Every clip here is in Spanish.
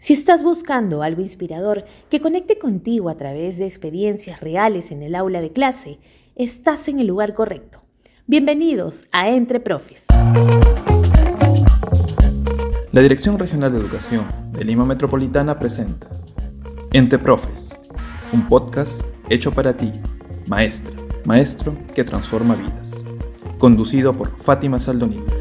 Si estás buscando algo inspirador que conecte contigo a través de experiencias reales en el aula de clase, estás en el lugar correcto. Bienvenidos a Entre Profes. La Dirección Regional de Educación de Lima Metropolitana presenta Entre Profes, un podcast hecho para ti, maestra, maestro que transforma vidas. Conducido por Fátima Saldonito.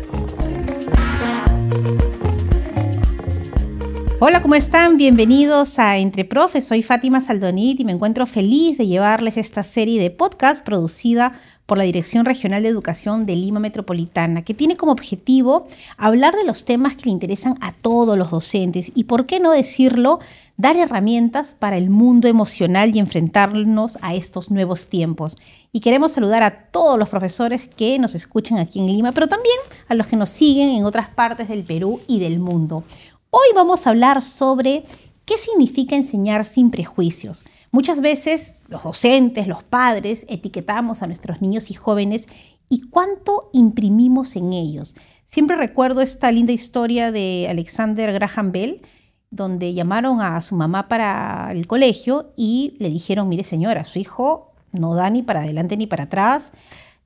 Hola, ¿cómo están? Bienvenidos a Entre Profes. Soy Fátima Saldonit y me encuentro feliz de llevarles esta serie de podcast producida por la Dirección Regional de Educación de Lima Metropolitana, que tiene como objetivo hablar de los temas que le interesan a todos los docentes y, por qué no decirlo, dar herramientas para el mundo emocional y enfrentarnos a estos nuevos tiempos. Y queremos saludar a todos los profesores que nos escuchan aquí en Lima, pero también a los que nos siguen en otras partes del Perú y del mundo. Hoy vamos a hablar sobre qué significa enseñar sin prejuicios. Muchas veces los docentes, los padres, etiquetamos a nuestros niños y jóvenes y cuánto imprimimos en ellos. Siempre recuerdo esta linda historia de Alexander Graham Bell, donde llamaron a su mamá para el colegio y le dijeron, mire señora, su hijo no da ni para adelante ni para atrás,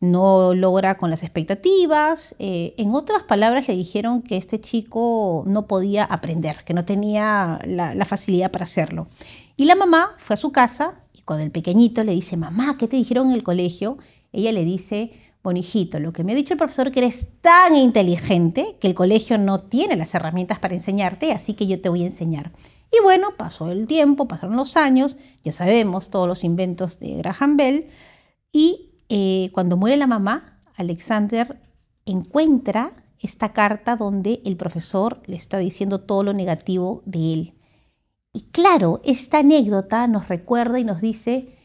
no logra con las expectativas. Eh, en otras palabras, le dijeron que este chico no podía aprender, que no tenía la, facilidad para hacerlo. Y la mamá fue a su casa y cuando el pequeñito le dice, mamá, ¿qué te dijeron en el colegio? Ella le dice, bueno, hijito, lo que me ha dicho el profesor que eres tan inteligente que el colegio no tiene las herramientas para enseñarte, así que yo te voy a enseñar. Y bueno, pasó el tiempo, pasaron los años, ya sabemos todos los inventos de Graham Bell, y eh, cuando muere la mamá, Alexander encuentra esta carta donde el profesor le está diciendo todo lo negativo de él. Y claro, esta anécdota nos recuerda y nos dice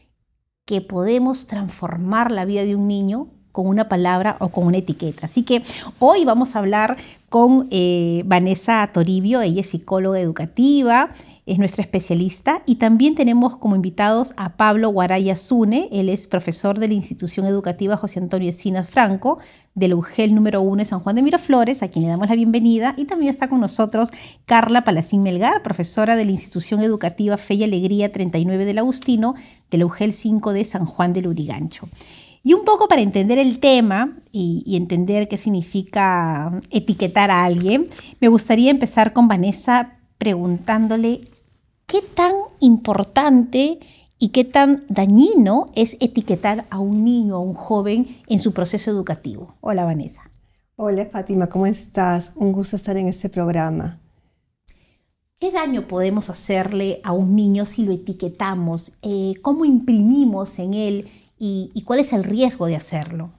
que podemos transformar la vida de un niño con una palabra o con una etiqueta. Así que hoy vamos a hablar con eh, Vanessa Toribio, ella es psicóloga educativa, es nuestra especialista y también tenemos como invitados a Pablo Guaraya Zune, él es profesor de la institución educativa José Antonio Encinas Franco del UGEL número 1 de San Juan de Miraflores, a quien le damos la bienvenida, y también está con nosotros Carla Palacín Melgar, profesora de la institución educativa Fe y Alegría 39 del Agustino del UGEL 5 de San Juan del Urigancho. Y un poco para entender el tema y, entender qué significa etiquetar a alguien, me gustaría empezar con Vanessa preguntándole qué tan importante y qué tan dañino es etiquetar a un niño, a un joven en su proceso educativo. Hola Vanessa. Hola Fátima, ¿cómo estás? Un gusto estar en este programa. ¿Qué daño podemos hacerle a un niño si lo etiquetamos? Eh, ¿Cómo imprimimos en él y, cuál es el riesgo de hacerlo?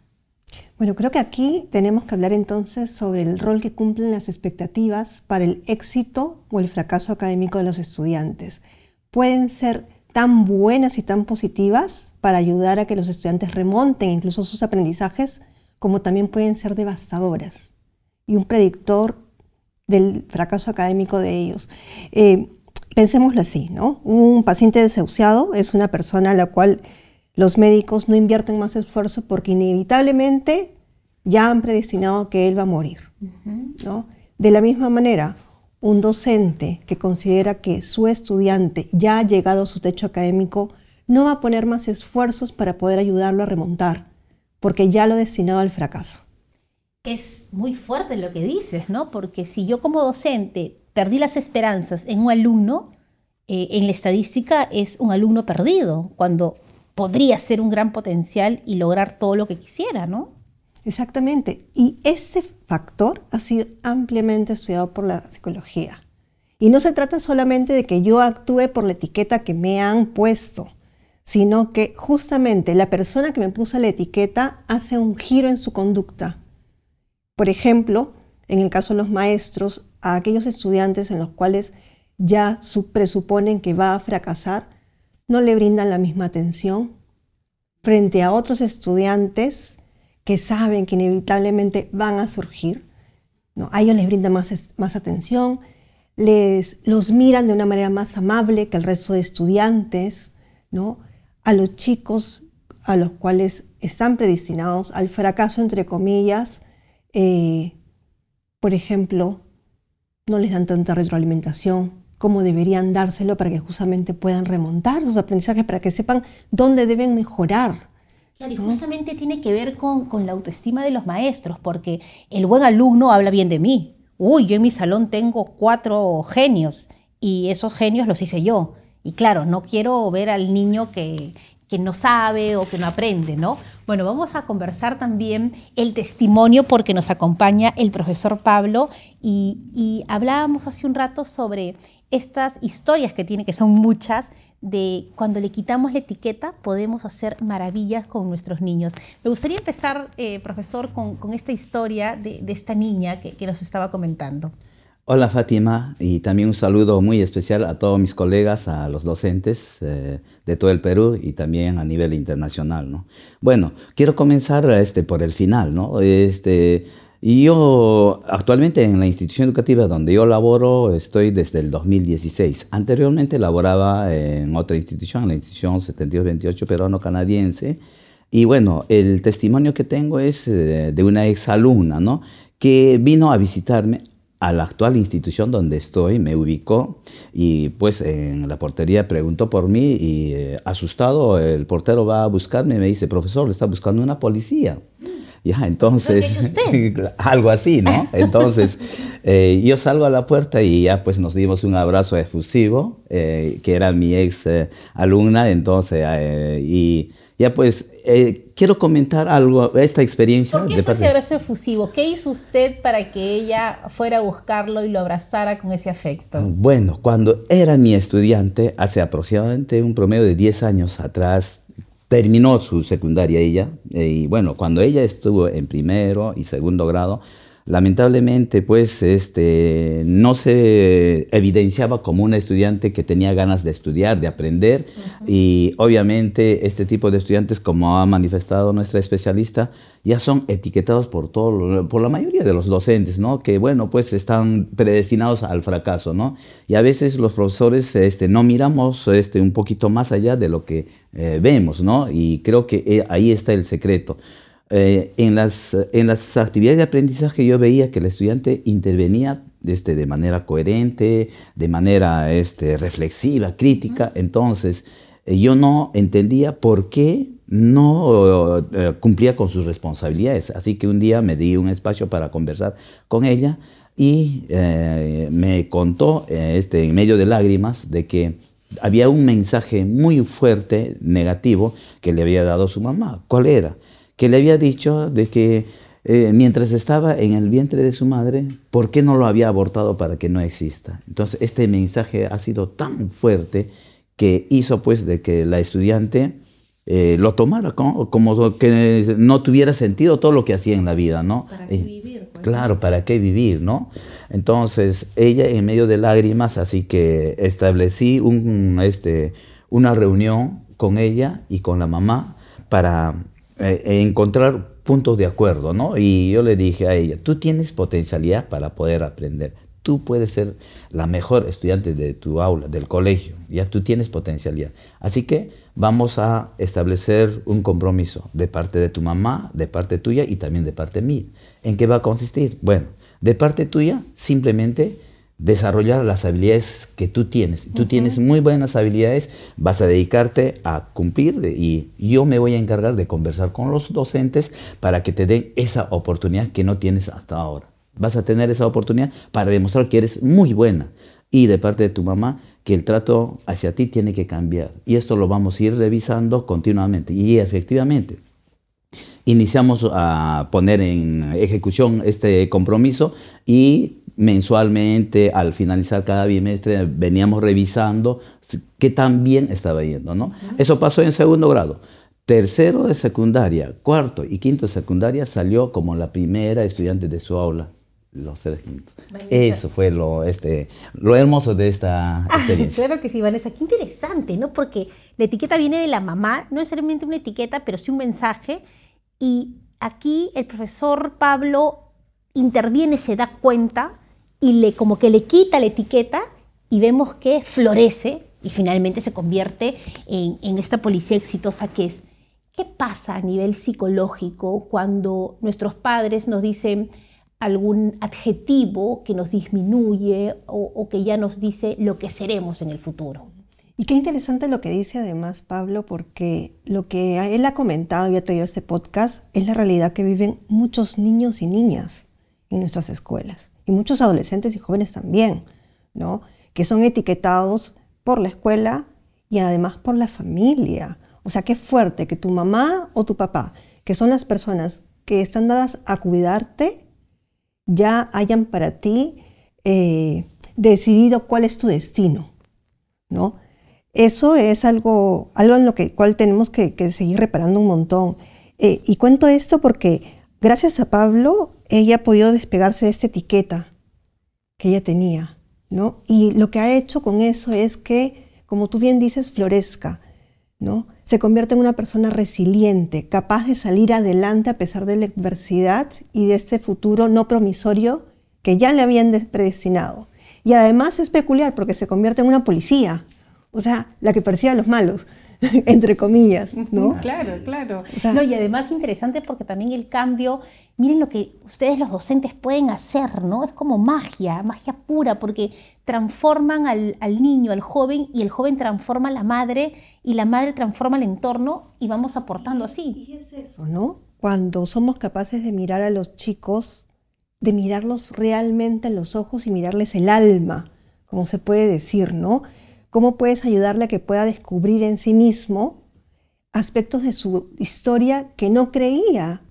Bueno, creo que aquí tenemos que hablar entonces sobre el rol que cumplen las expectativas para el éxito o el fracaso académico de los estudiantes. Pueden ser tan buenas y tan positivas para ayudar a que los estudiantes remonten incluso sus aprendizajes, como también pueden ser devastadoras y un predictor del fracaso académico de ellos. Eh, pensémoslo así, ¿no? Un paciente desahuciado es una persona a la cual los médicos no invierten más esfuerzo porque inevitablemente ya han predestinado que él va a morir. ¿no? De la misma manera, un docente que considera que su estudiante ya ha llegado a su techo académico no va a poner más esfuerzos para poder ayudarlo a remontar, porque ya lo ha destinado al fracaso. Es muy fuerte lo que dices, ¿no? Porque si yo como docente perdí las esperanzas en un alumno, eh, en la estadística es un alumno perdido, cuando podría ser un gran potencial y lograr todo lo que quisiera, ¿no? Exactamente. Y ese factor ha sido ampliamente estudiado por la psicología. Y no se trata solamente de que yo actúe por la etiqueta que me han puesto, sino que justamente la persona que me puso la etiqueta hace un giro en su conducta. Por ejemplo, en el caso de los maestros, a aquellos estudiantes en los cuales ya presuponen que va a fracasar, no le brindan la misma atención frente a otros estudiantes que saben que inevitablemente van a surgir. ¿no? A ellos les brindan más, más atención, les, los miran de una manera más amable que el resto de estudiantes, ¿no? a los chicos a los cuales están predestinados al fracaso, entre comillas, eh, por ejemplo, no les dan tanta retroalimentación, cómo deberían dárselo para que justamente puedan remontar sus aprendizajes, para que sepan dónde deben mejorar. Claro, y justamente tiene que ver con, con, la autoestima de los maestros, porque el buen alumno habla bien de mí. Uy, yo en mi salón tengo cuatro genios y esos genios los hice yo. Y claro, no quiero ver al niño que, que no sabe o que no aprende, ¿no? Bueno, vamos a conversar también el testimonio porque nos acompaña el profesor Pablo y, hablábamos hace un rato sobre estas historias que tiene, que son muchas, de cuando le quitamos la etiqueta podemos hacer maravillas con nuestros niños. Me gustaría empezar, eh, profesor, con, esta historia de, esta niña que nos estaba comentando. Hola Fátima y también un saludo muy especial a todos mis colegas, a los docentes eh, de todo el Perú y también a nivel internacional. ¿no? Bueno, quiero comenzar este, por el final. ¿no? Este, yo actualmente en la institución educativa donde yo laboro estoy desde el 2016. Anteriormente laboraba en otra institución, la institución 7228 peruano-canadiense. Y bueno, el testimonio que tengo es eh, de una exalumna, ¿no? que vino a visitarme a la actual institución donde estoy, me ubicó y pues en la portería preguntó por mí y eh, asustado el portero va a buscarme y me dice, profesor, le está buscando una policía. Ya, entonces, algo así, ¿no? Entonces, eh, yo salgo a la puerta y ya pues nos dimos un abrazo efusivo, eh, que era mi ex alumna, entonces, y ya pues, quiero comentar algo, esta experiencia. ¿Por qué fue ese abrazo efusivo? ¿Qué hizo usted para que ella fuera a buscarlo y lo abrazara con ese afecto? Bueno, cuando era mi estudiante, hace aproximadamente un promedio de 10 años atrás, terminó su secundaria ella, eh, y bueno, cuando ella estuvo en primero y segundo grado, lamentablemente pues este, no se evidenciaba como un estudiante que tenía ganas de estudiar, de aprender y obviamente este tipo de estudiantes como ha manifestado nuestra especialista ya son etiquetados por todo por la mayoría de los docentes, ¿no? Que bueno, pues están predestinados al fracaso, ¿no? Y a veces los profesores este, no miramos este, un poquito más allá de lo que eh, vemos, ¿no? Y creo que eh, ahí está el secreto. Eh, en, las, en las actividades de aprendizaje yo veía que el estudiante intervenía este, de manera coherente, de manera este, reflexiva, crítica. Entonces, eh, yo no entendía por qué no eh, cumplía con sus responsabilidades. Así que un día me di un espacio para conversar con ella y me contó, este, en medio de lágrimas, de que había un mensaje muy fuerte, negativo, que le había dado su mamá. ¿Cuál era? Que le había dicho de que eh, mientras estaba en el vientre de su madre, ¿por qué no lo había abortado para que no exista? Entonces, este mensaje ha sido tan fuerte que hizo pues de que la estudiante eh, lo tomara como, como, que no tuviera sentido todo lo que hacía en la vida, ¿no? ¿Para qué eh, vivir? Pues? Claro, ¿para qué vivir, no? Entonces, ella en medio de lágrimas, así que establecí un, este, una reunión con ella y con la mamá para eh, encontrar puntos de acuerdo, ¿no? Y yo le dije a ella, tú tienes potencialidad para poder aprender. Tú puedes ser la mejor estudiante de tu aula, del colegio. Ya tú tienes potencialidad. Así que vamos a establecer un compromiso de parte de tu mamá, de parte tuya y también de parte mía. ¿En qué va a consistir? Bueno, de parte tuya, simplemente desarrollar las habilidades que tú tienes. Tú tienes muy buenas habilidades, vas a dedicarte a cumplir y yo me voy a encargar de conversar con los docentes para que te den esa oportunidad que no tienes hasta ahora. Vas a tener esa oportunidad para demostrar que eres muy buena y de parte de tu mamá que el trato hacia ti tiene que cambiar. Y esto lo vamos a ir revisando continuamente. Y efectivamente, iniciamos a poner en ejecución este compromiso y mensualmente, al finalizar cada bimestre, veníamos revisando qué tan bien estaba yendo, ¿no? Eso pasó en segundo grado. Tercero de secundaria, cuarto y quinto de secundaria salió como la primera estudiante de su aula, los tres quintos. Eso fue lo, este, lo hermoso de esta experiencia. claro que sí, Vanessa, qué interesante, ¿no? Porque la etiqueta viene de la mamá, no necesariamente una etiqueta, pero sí un mensaje. Y aquí el profesor Pablo interviene, se da cuenta y le, como que le quita la etiqueta y vemos que florece y finalmente se convierte en, en esta policía exitosa que es. ¿Qué pasa a nivel psicológico cuando nuestros padres nos dicen, algún adjetivo que nos disminuye o, que ya nos dice lo que seremos en el futuro. Y qué interesante lo que dice además Pablo, porque lo que él ha comentado y ha traído este podcast es la realidad que viven muchos niños y niñas en nuestras escuelas, y muchos adolescentes y jóvenes también, ¿no? Que son etiquetados por la escuela y además por la familia. O sea, qué fuerte que tu mamá o tu papá, que son las personas que están dadas a cuidarte, ya hayan para ti eh, decidido cuál es tu destino, ¿no? Eso es algo, algo en lo que, cual tenemos que, seguir reparando un montón. Eh, y cuento esto porque gracias a Pablo, ella ha podido despegarse de esta etiqueta que ella tenía, ¿no? Y lo que ha hecho con eso es que, como tú bien dices, florezca, ¿no? Se convierte en una persona resiliente, capaz de salir adelante a pesar de la adversidad y de este futuro no promisorio que ya le habían predestinado. Y además es peculiar porque se convierte en una policía, o sea, la que persigue a los malos, entre comillas, ¿no? Claro, claro. no, y además interesante porque también el cambio, miren lo que ustedes los docentes pueden hacer, ¿no? Es como magia, magia pura, porque transforman al, niño, al joven, y el joven transforma a la madre, y la madre transforma el entorno, y vamos aportando así. Y es eso, ¿no? Cuando somos capaces de mirar a los chicos, de mirarlos realmente en los ojos y mirarles el alma, como se puede decir, ¿no? ¿Cómo puedes ayudarle a que pueda descubrir en sí mismo aspectos de su historia que no creía?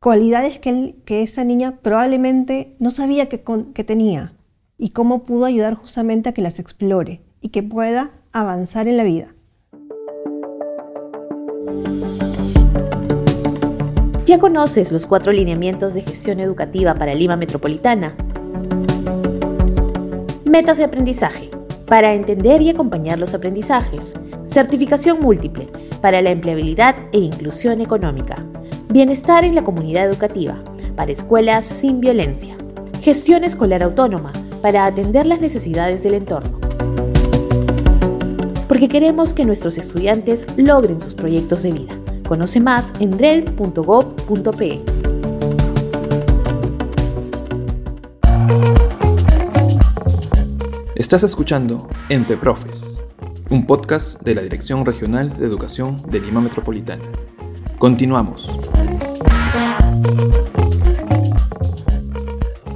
cualidades que, que esta niña probablemente no sabía que, que tenía y cómo pudo ayudar justamente a que las explore y que pueda avanzar en la vida. ¿Ya conoces los cuatro lineamientos de gestión educativa para Lima Metropolitana? Metas de aprendizaje para entender y acompañar los aprendizajes. Certificación múltiple para la empleabilidad e inclusión económica. Bienestar en la comunidad educativa para escuelas sin violencia. Gestión escolar autónoma para atender las necesidades del entorno. Porque queremos que nuestros estudiantes logren sus proyectos de vida. Conoce más en drel.gov.pe. Estás escuchando Entre Profes, un podcast de la Dirección Regional de Educación de Lima Metropolitana. Continuamos.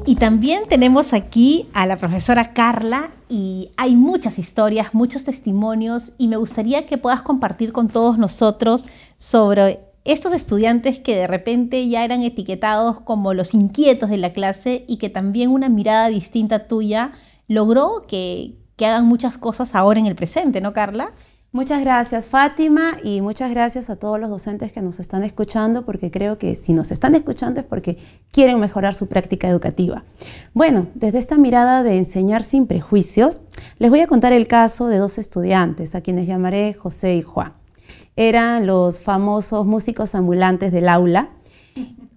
Y también tenemos aquí a la profesora Carla y hay muchas historias, muchos testimonios y me gustaría que puedas compartir con todos nosotros sobre estos estudiantes que de repente ya eran etiquetados como los inquietos de la clase y que también una mirada distinta tuya logró que, hagan muchas cosas ahora en el presente, ¿no, Carla? Muchas gracias Fátima y muchas gracias a todos los docentes que nos están escuchando porque creo que si nos están escuchando es porque quieren mejorar su práctica educativa. Bueno, desde esta mirada de enseñar sin prejuicios, les voy a contar el caso de dos estudiantes a quienes llamaré José y Juan. Eran los famosos músicos ambulantes del aula.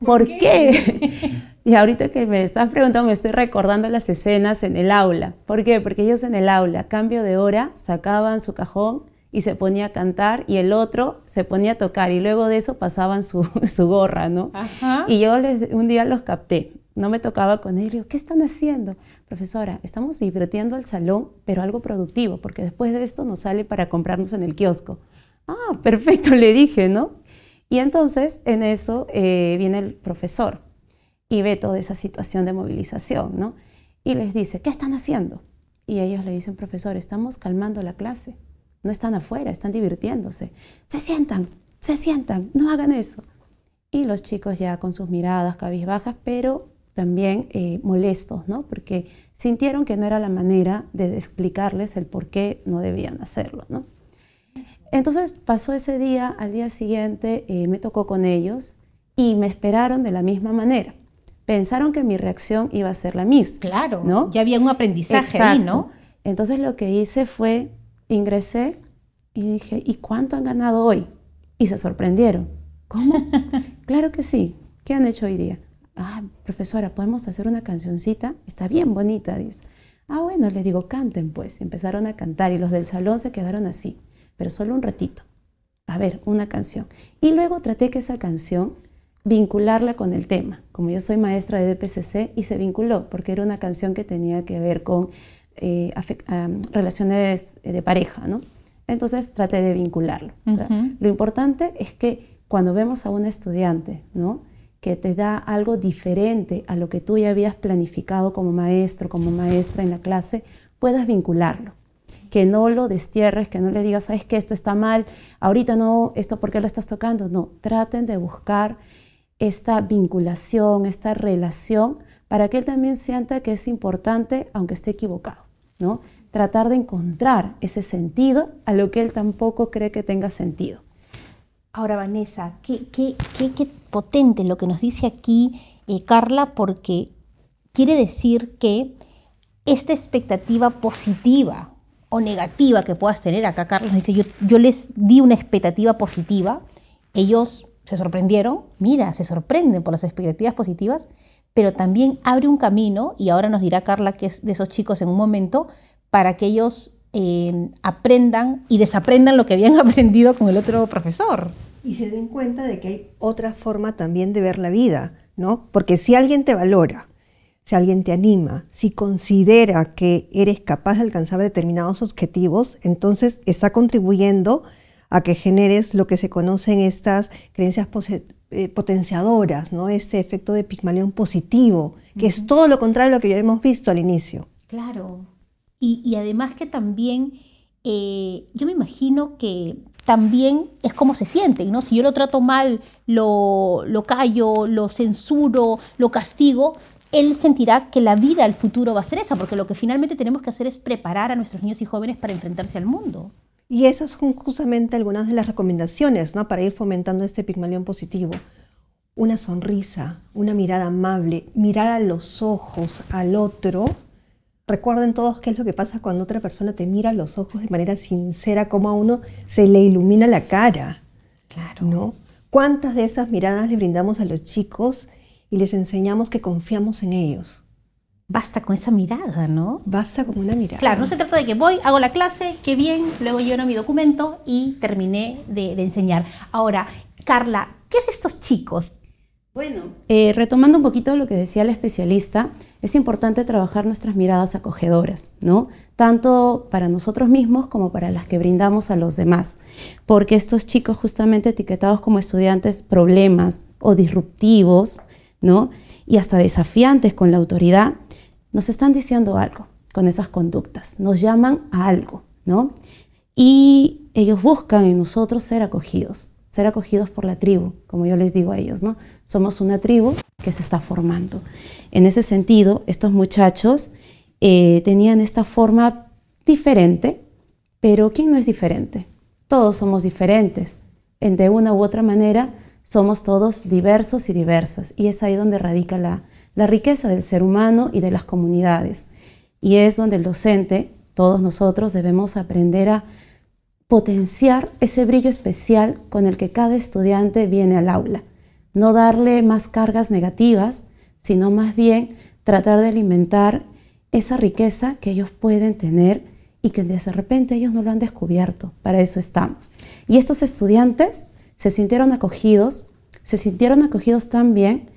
¿Por, qué? Y ahorita que me estás preguntando, me estoy recordando las escenas en el aula. ¿Por qué? Porque ellos en el aula, cambio de hora, sacaban su cajón y se ponía a cantar y el otro se ponía a tocar y luego de eso pasaban su, gorra, ¿no? Y yo les, un día los capté. No me tocaba con ellos. ¿qué están haciendo? Profesora, estamos divirtiendo el salón, pero algo productivo, porque después de esto nos sale para comprarnos en el kiosco. Ah, perfecto, le dije, ¿no? Y entonces en eso eh, viene el profesor y ve toda esa situación de movilización, ¿no? Y les dice, ¿qué están haciendo? Y ellos le dicen, profesor, estamos calmando la clase. No están afuera, están divirtiéndose. Se sientan, se sientan, no hagan eso. Y los chicos ya con sus miradas cabizbajas, pero también eh, molestos, ¿no? Porque sintieron que no era la manera de explicarles el por qué no debían hacerlo, ¿no? Entonces pasó ese día, al día siguiente eh, me tocó con ellos y me esperaron de la misma manera pensaron que mi reacción iba a ser la misma. Claro, ¿no? Ya había un aprendizaje ahí, ¿no? Entonces lo que hice fue, ingresé y dije, ¿y cuánto han ganado hoy? Y se sorprendieron. ¿Cómo? claro que sí. ¿Qué han hecho hoy día? Ah, profesora, ¿podemos hacer una cancioncita? Está bien bonita, dice. Ah, bueno, le digo, canten pues. Empezaron a cantar y los del salón se quedaron así, pero solo un ratito. A ver, una canción. Y luego traté que esa canción vincularla con el tema. Como yo soy maestra de DPCC y se vinculó porque era una canción que tenía que ver con eh, relaciones de pareja, ¿no? Entonces traté de vincularlo. lo importante es que cuando vemos a un estudiante, ¿no? que te da algo diferente a lo que tú ya habías planificado como maestro, como maestra en la clase, puedas vincularlo. Que no lo destierres, que no le digas, sabes que esto está mal, ahorita no, esto por qué lo estás tocando. No, traten de buscar esta vinculación, esta relación, para que él también sienta que es importante, aunque esté equivocado. ¿no? Tratar de encontrar ese sentido a lo que él tampoco cree que tenga sentido. Ahora, Vanessa, qué, qué, qué, potente lo que nos dice aquí eh, Carla, porque quiere decir que esta expectativa positiva o negativa que puedas tener, acá Carlos dice, yo, yo les di una expectativa positiva, ellos se sorprendieron, mira, se sorprenden por las expectativas positivas, pero también abre un camino, y ahora nos dirá Carla que es de esos chicos en un momento, para que ellos eh, aprendan y desaprendan lo que habían aprendido con el otro profesor. Y se den cuenta de que hay otra forma también de ver la vida, ¿no? Porque si alguien te valora, si alguien te anima, si considera que eres capaz de alcanzar determinados objetivos, entonces está contribuyendo que generes lo que se conocen estas creencias eh, potenciadoras, ¿no? Este efecto de Pigmalión positivo, que es todo lo contrario a lo que ya hemos visto al inicio. Claro. Y, además que también, eh, yo me imagino que también es como se siente, ¿no? Si yo lo trato mal, lo, lo callo, lo censuro, lo castigo, él sentirá que la vida al futuro va a ser esa, porque lo que finalmente tenemos que hacer es preparar a nuestros niños y jóvenes para enfrentarse al mundo. Y esas son justamente algunas de las recomendaciones ¿no? para ir fomentando este pigmalión positivo. Una sonrisa, una mirada amable, mirar a los ojos al otro. Recuerden todos qué es lo que pasa cuando otra persona te mira a los ojos de manera sincera, como a uno se le ilumina la cara. Claro. ¿no? ¿Cuántas de esas miradas le brindamos a los chicos y les enseñamos que confiamos en ellos? Basta con esa mirada, ¿no? Basta con una mirada. Claro, no se trata de que voy, hago la clase, qué bien, luego lleno mi documento y terminé de, enseñar. Ahora, Carla, ¿qué de estos chicos? Bueno, eh, retomando un poquito lo que decía el especialista, es importante trabajar nuestras miradas acogedoras, ¿no? Tanto para nosotros mismos como para las que brindamos a los demás, porque estos chicos justamente etiquetados como estudiantes problemas o disruptivos, ¿no? Y hasta desafiantes con la autoridad, nos están diciendo algo con esas conductas, nos llaman a algo, ¿no? Y ellos buscan en nosotros ser acogidos, ser acogidos por la tribu, como yo les digo a ellos, ¿no? Somos una tribu que se está formando. En ese sentido, estos muchachos eh, tenían esta forma diferente, pero ¿quién no es diferente? Todos somos diferentes. En de una u otra manera, somos todos diversos y diversas. Y es ahí donde radica la, la riqueza del ser humano y de las comunidades. Y es donde el docente, todos nosotros, debemos aprender a potenciar ese brillo especial con el que cada estudiante viene al aula. No darle más cargas negativas, sino más bien tratar de alimentar esa riqueza que ellos pueden tener y que de repente ellos no lo han descubierto. Para eso estamos. Y estos estudiantes se sintieron acogidos, se sintieron acogidos también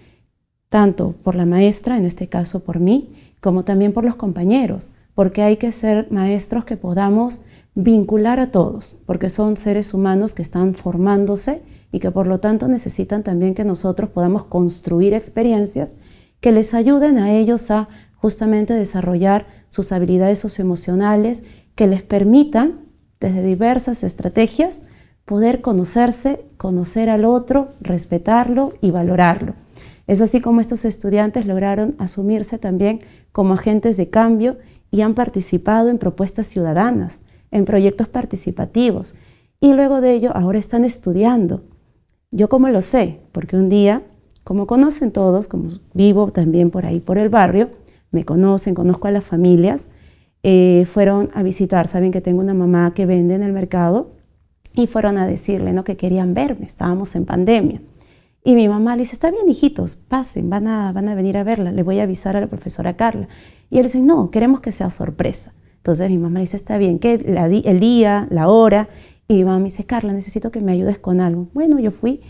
tanto por la maestra, en este caso por mí, como también por los compañeros, porque hay que ser maestros que podamos vincular a todos, porque son seres humanos que están formándose y que por lo tanto necesitan también que nosotros podamos construir experiencias que les ayuden a ellos a justamente desarrollar sus habilidades socioemocionales, que les permitan desde diversas estrategias poder conocerse, conocer al otro, respetarlo y valorarlo. Es así como estos estudiantes lograron asumirse también como agentes de cambio y han participado en propuestas ciudadanas, en proyectos participativos. Y luego de ello ahora están estudiando. Yo como lo sé, porque un día, como conocen todos, como vivo también por ahí por el barrio, me conocen, conozco a las familias, eh, fueron a visitar, saben que tengo una mamá que vende en el mercado y fueron a decirle ¿no? que querían verme, estábamos en pandemia. Y mi mamá le dice, está bien, hijitos, pasen, van a, van a venir a verla, le voy a avisar a la profesora Carla. Y él dice, no, queremos que sea sorpresa. Entonces mi mamá le dice, está bien, ¿qué? el día, la hora. Y mi mamá me dice, Carla, necesito que me ayudes con algo. Bueno, yo fui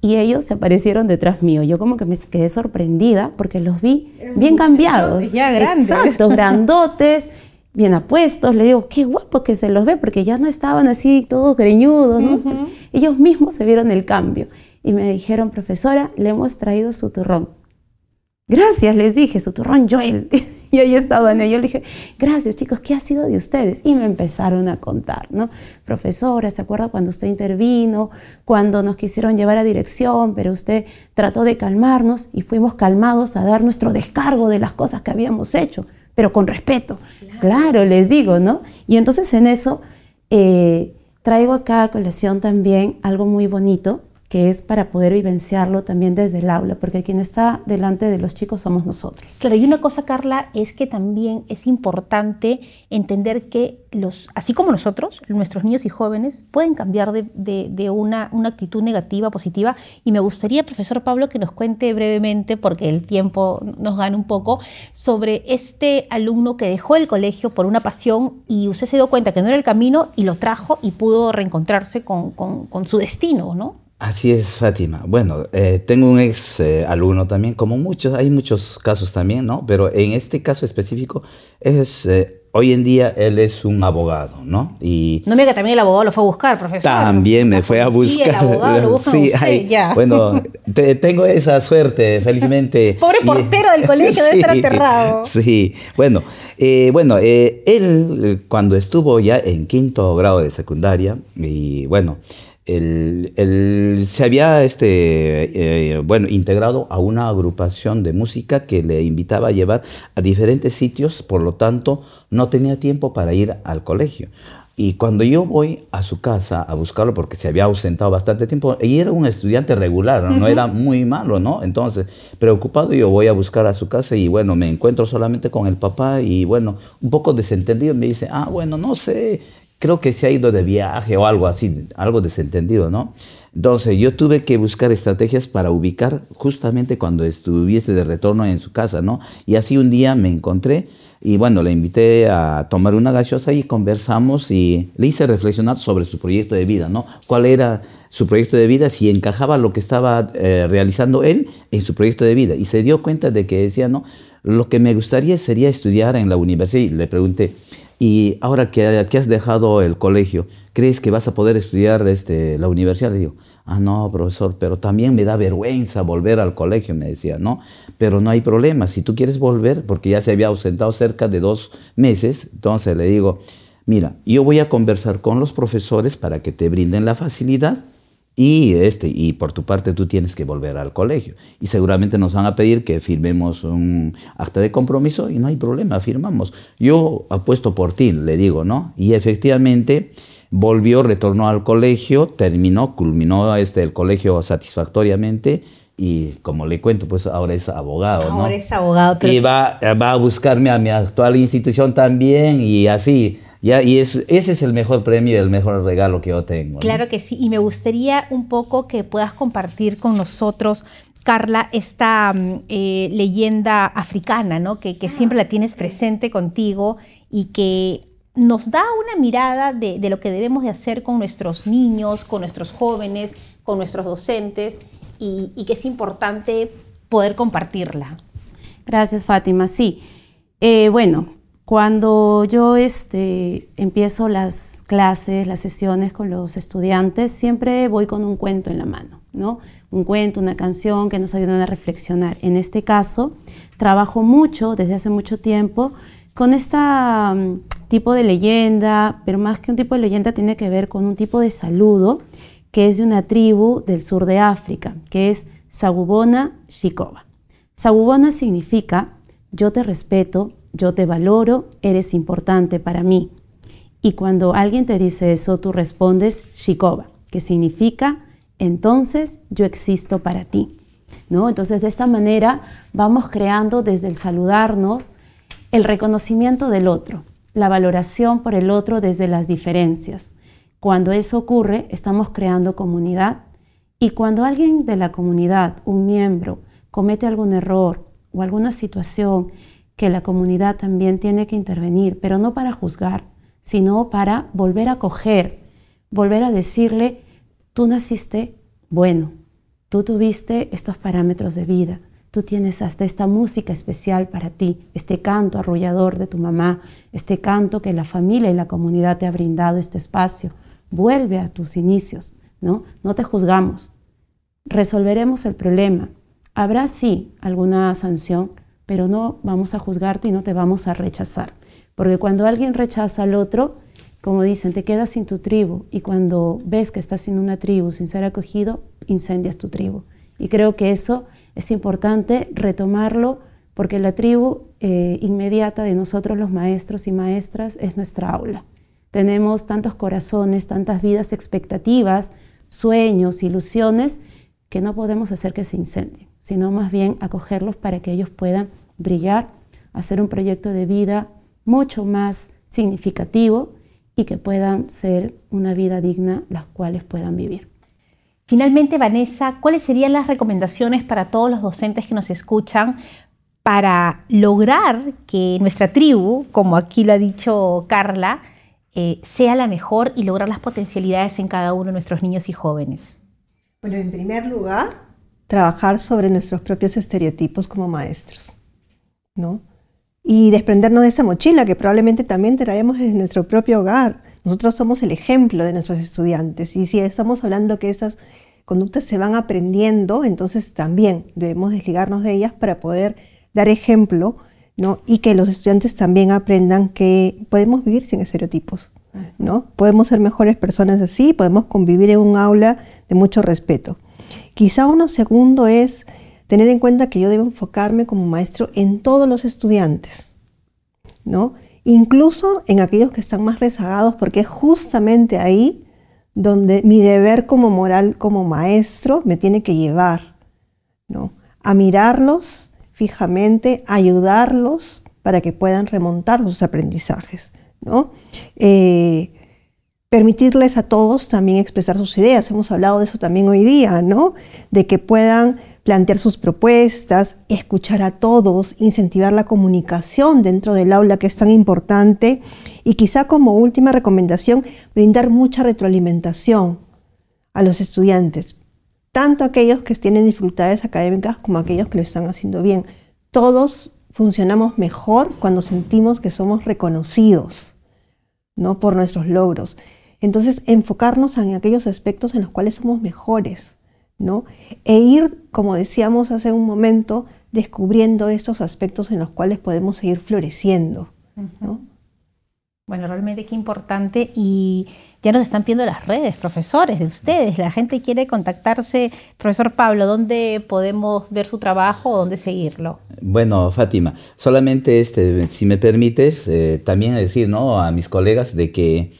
y ellos se aparecieron detrás mío. Yo como que me quedé sorprendida porque los vi bien cambiados. Ya grandes. Exacto, grandotes, bien apuestos. Le digo, qué guapo que se los ve porque ya no estaban así todos greñudos. ¿no? Ellos mismos se vieron el cambio y me dijeron, profesora, le hemos traído su turrón. Gracias, les dije, su turrón Joel. Y ahí estaban ellos. Le dije, gracias chicos, ¿qué ha sido de ustedes? Y me empezaron a contar, ¿no? Profesora, ¿se acuerda cuando usted intervino? Cuando nos quisieron llevar a dirección, pero usted trató de calmarnos y fuimos calmados a dar nuestro descargo de las cosas que habíamos hecho, pero con respeto. Claro, les digo, ¿no? Y entonces en eso eh, traigo acá a colación también algo muy bonito que es para poder vivenciarlo también desde el aula, porque quien está delante de los chicos somos nosotros. Claro, y una cosa, Carla, es que también es importante entender que los, así como nosotros, nuestros niños y jóvenes pueden cambiar de, una, una, actitud negativa positiva. Y me gustaría, profesor Pablo, que nos cuente brevemente, porque el tiempo nos gana un poco, sobre este alumno que dejó el colegio por una pasión y usted se dio cuenta que no era el camino y lo trajo y pudo reencontrarse con, con, con su destino, ¿no? Así es, Fátima. Bueno, eh, tengo un ex eh, alumno también, como muchos, hay muchos casos también, ¿no? Pero en este caso específico, es, eh, hoy en día él es un abogado, ¿no? Y no me diga que también el abogado lo fue a buscar, profesor. También me fue a buscar. Sí, el abogado lo busca sí, usted, ya. Bueno, tengo esa suerte, felizmente. Pobre portero del colegio debe estar aterrado. Sí, bueno, bueno él cuando estuvo ya en quinto grado de secundaria, y bueno, él, se había este, eh, bueno, integrado a una agrupación de música que le invitaba a llevar a diferentes sitios, por lo tanto no tenía tiempo para ir al colegio. Y cuando yo voy a su casa a buscarlo, porque se había ausentado bastante tiempo, y era un estudiante regular, no era muy malo, ¿no? Entonces, preocupado, yo voy a buscar a su casa y bueno, me encuentro solamente con el papá y bueno, un poco desentendido, me dice, ah, bueno, no sé, creo que se ha ido de viaje o algo así, algo desentendido, ¿no? Entonces yo tuve que buscar estrategias para ubicar justamente cuando estuviese de retorno en su casa, ¿no? Y así un día me encontré y bueno, le invité a tomar una gaseosa y conversamos y le hice reflexionar sobre su proyecto de vida, ¿no? ¿Cuál era su proyecto de vida, si encajaba lo que estaba eh, realizando él en su proyecto de vida? Y se dio cuenta de que decía, ¿no? Lo que me gustaría sería estudiar en la universidad. Y le pregunté, y ahora que, has dejado el colegio, ¿crees que vas a poder estudiar este, la universidad? Le digo, ah, no, profesor, pero también me da vergüenza volver al colegio, me decía, ¿no? Pero no hay problema, si tú quieres volver, porque ya se había ausentado cerca de dos meses, entonces le digo, mira, yo voy a conversar con los profesores para que te brinden la facilidad y, este, y por tu parte tú tienes que volver al colegio. Y seguramente nos van a pedir que firmemos un acta de compromiso y no hay problema, firmamos. Yo apuesto por ti, le digo, ¿no? Y efectivamente volvió, retornó al colegio, terminó, culminó este, el colegio satisfactoriamente y como le cuento, pues ahora es abogado, ¿no? Ahora es abogado. Y va, va a buscarme a mi actual institución también y así ya, y ese es el mejor premio y el mejor regalo que yo tengo. Claro que sí, y me gustaría un poco que puedas compartir con nosotros Carla, esta mm, eh, leyenda africana, ¿no? Que, siempre la tienes presente contigo y que nos da una mirada de, lo que debemos de hacer con nuestros niños, con nuestros jóvenes, con nuestros docentes y, y que es importante poder compartirla. Gracias, Fátima. Sí, eh, bueno, cuando yo este, empiezo las clases, las sesiones con los estudiantes, siempre voy con un cuento en la mano, ¿no? Un cuento, una canción que nos ayudan a reflexionar. En este caso, trabajo mucho, desde hace mucho tiempo, con este tipo de leyenda, pero más que un tipo de leyenda tiene que ver con un tipo de saludo que es de una tribu del sur de África, que es Sagubona Shikoba. Sagubona significa yo te respeto, yo te valoro, eres importante para mí. Y cuando alguien te dice eso, tú respondes Shikoba, que significa entonces yo existo para ti. ¿No? Entonces de esta manera vamos creando desde el saludarnos el reconocimiento del otro, la valoración por el otro desde las diferencias. Cuando eso ocurre, estamos creando comunidad y cuando alguien de la comunidad, un miembro, comete algún error o alguna situación que la comunidad también tiene que intervenir, pero no para juzgar, sino para volver a coger, volver a decirle, tú naciste bueno, tú tuviste estos parámetros de vida, tú tienes hasta esta música especial para ti, este canto arrullador de tu mamá, este canto que la familia y la comunidad te ha brindado este espacio. Vuelve a tus inicios, ¿no? No te juzgamos. Resolveremos el problema. Habrá sí alguna sanción, pero no vamos a juzgarte y no te vamos a rechazar. Porque cuando alguien rechaza al otro, como dicen, te quedas sin tu tribu y cuando ves que estás sin una tribu, sin ser acogido, incendias tu tribu. Y creo que eso es importante retomarlo porque la tribu eh, inmediata de nosotros los maestros y maestras es nuestra aula. Tenemos tantos corazones, tantas vidas, expectativas, sueños, ilusiones, que no podemos hacer que se incendien, sino más bien acogerlos para que ellos puedan brillar, hacer un proyecto de vida mucho más significativo y que puedan ser una vida digna, las cuales puedan vivir. Finalmente, Vanessa, ¿cuáles serían las recomendaciones para todos los docentes que nos escuchan para lograr que nuestra tribu, como aquí lo ha dicho Carla, eh, sea la mejor y lograr las potencialidades en cada uno de nuestros niños y jóvenes? Bueno, en primer lugar, trabajar sobre nuestros propios estereotipos como maestros, ¿no? Y desprendernos de esa mochila que probablemente también traemos desde nuestro propio hogar. Nosotros somos el ejemplo de nuestros estudiantes y si estamos hablando que estas conductas se van aprendiendo, entonces también debemos desligarnos de ellas para poder dar ejemplo ¿no? y que los estudiantes también aprendan que podemos vivir sin estereotipos. ¿No? Podemos ser mejores personas así, podemos convivir en un aula de mucho respeto. Quizá uno segundo es tener en cuenta que yo debo enfocarme como maestro en todos los estudiantes, ¿no? incluso en aquellos que están más rezagados, porque es justamente ahí donde mi deber como moral, como maestro, me tiene que llevar, ¿no? A mirarlos fijamente, ayudarlos para que puedan remontar sus aprendizajes, ¿no? Eh, permitirles a todos también expresar sus ideas. Hemos hablado de eso también hoy día, ¿no? De que puedan plantear sus propuestas, escuchar a todos, incentivar la comunicación dentro del aula que es tan importante y quizá como última recomendación, brindar mucha retroalimentación a los estudiantes, tanto aquellos que tienen dificultades académicas como aquellos que lo están haciendo bien. Todos funcionamos mejor cuando sentimos que somos reconocidos ¿no? por nuestros logros. Entonces, enfocarnos en aquellos aspectos en los cuales somos mejores ¿no? E ir, como decíamos hace un momento, descubriendo estos aspectos en los cuales podemos seguir floreciendo, Bueno, realmente qué importante y ya nos están pidiendo las redes, profesores, de ustedes. La gente quiere contactarse. Profesor Pablo, ¿dónde podemos ver su trabajo o dónde seguirlo? Bueno, Fátima, solamente este, si me permites, eh, también decir ¿no? a mis colegas de que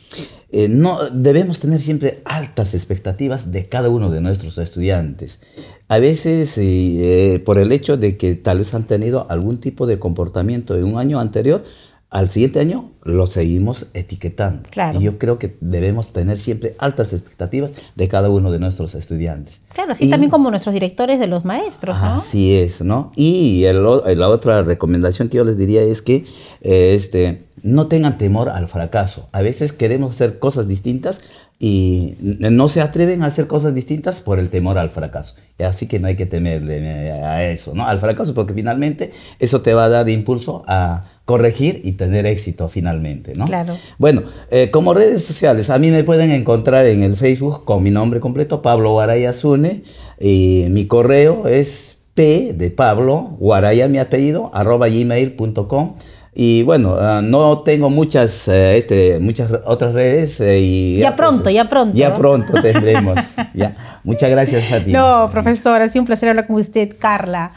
eh, no, debemos tener siempre altas expectativas de cada uno de nuestros estudiantes. A veces, eh, por el hecho de que tal vez han tenido algún tipo de comportamiento en un año anterior, al siguiente año lo seguimos etiquetando. Y yo creo que debemos tener siempre altas expectativas de cada uno de nuestros estudiantes. Claro, así también como nuestros directores de los maestros, ¿no? Así es, ¿no? Y la otra recomendación que yo les diría es que eh, este, no tengan temor al fracaso. A veces queremos hacer cosas distintas y no se atreven a hacer cosas distintas por el temor al fracaso. Así que no hay que temerle eh, a eso, ¿no? Al fracaso, porque finalmente eso te va a dar impulso a corregir y tener éxito finalmente, ¿no? Claro. Bueno, eh, como redes sociales, a mí me pueden encontrar en el Facebook con mi nombre completo, Pablo Guaraya Zune, y mi correo es p de Pablo, Guaraya mi apellido, arroba gmail.com. Y bueno, ah, no tengo muchas, eh, este, muchas otras redes. Eh, y ya, pronto, pues, ya pronto. Ya pronto tendremos. ya. Muchas gracias, Fátima. No, profesora, ha sido un placer hablar con usted, Carla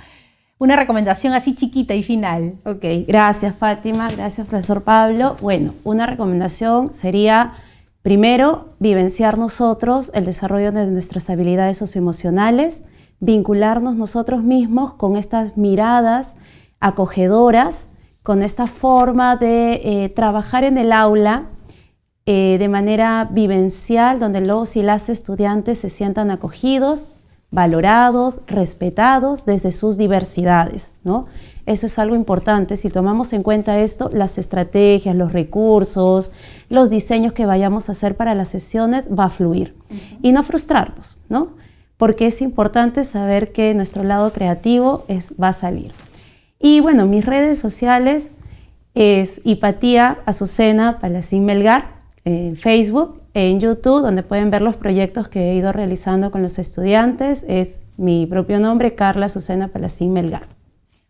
una recomendación así chiquita y final. Ok, gracias Fátima, gracias profesor Pablo. Bueno, una recomendación sería, primero, vivenciar nosotros el desarrollo de nuestras habilidades socioemocionales, vincularnos nosotros mismos con estas miradas acogedoras, con esta forma de eh, trabajar en el aula eh, de manera vivencial, donde los y las estudiantes se sientan acogidos, valorados, respetados desde sus diversidades, ¿no? Eso es algo importante. Si tomamos en cuenta esto, las estrategias, los recursos, los diseños que vayamos a hacer para las sesiones va a fluir. Y no frustrarnos, ¿no? porque es importante saber que nuestro lado creativo es, va a salir. Y bueno, mis redes sociales es Hipatía Azucena Palacín Melgar en Facebook, en YouTube, donde pueden ver los proyectos que he ido realizando con los estudiantes. Es mi propio nombre, Carla Azucena Palacín Melgar.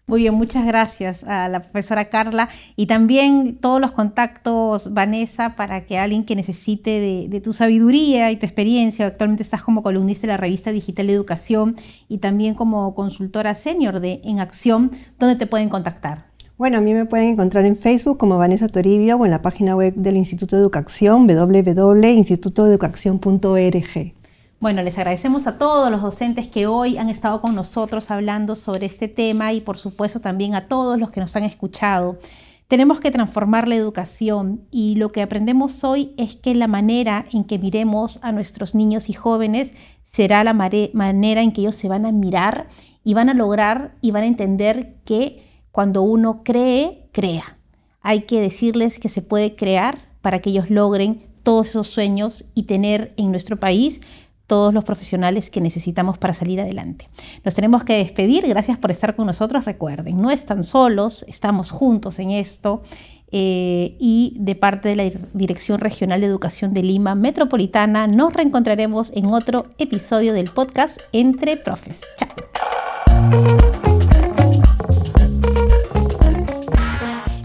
Muy bien, muchas gracias a la profesora Carla y también todos los contactos, Vanessa, para que alguien que necesite de, tu sabiduría y tu experiencia, actualmente estás como columnista de la revista Digital Educación y también como consultora senior de En Acción, ¿dónde te pueden contactar? Bueno, a mí me pueden encontrar en Facebook como Vanessa Toribio o en la página web del Instituto de Educación, www.institutodeducación.org. Bueno, les agradecemos a todos los docentes que hoy han estado con nosotros hablando sobre este tema y por supuesto también a todos los que nos han escuchado. Tenemos que transformar la educación y lo que aprendemos hoy es que la manera en que miremos a nuestros niños y jóvenes será la manera en que ellos se van a mirar y van a lograr y van a entender que cuando uno cree, crea. Hay que decirles que se puede crear para que ellos logren todos esos sueños y tener en nuestro país todos los profesionales que necesitamos para salir adelante. Nos tenemos que despedir, gracias por estar con nosotros. Recuerden, no están solos, estamos juntos en esto. Eh, y de parte de la Dirección Regional de Educación de Lima Metropolitana, nos reencontraremos en otro episodio del podcast Entre Profes. Chao.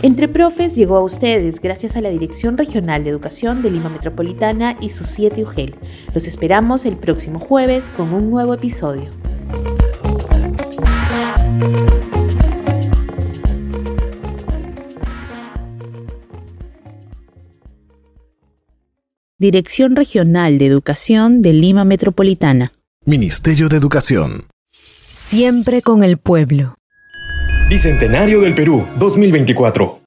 Entre Profes llegó a ustedes gracias a la Dirección Regional de Educación de Lima Metropolitana y su 7 UGEL. Los esperamos el próximo jueves con un nuevo episodio. Dirección Regional de Educación de Lima Metropolitana. Ministerio de Educación. Siempre con el pueblo. Bicentenario del Perú 2024.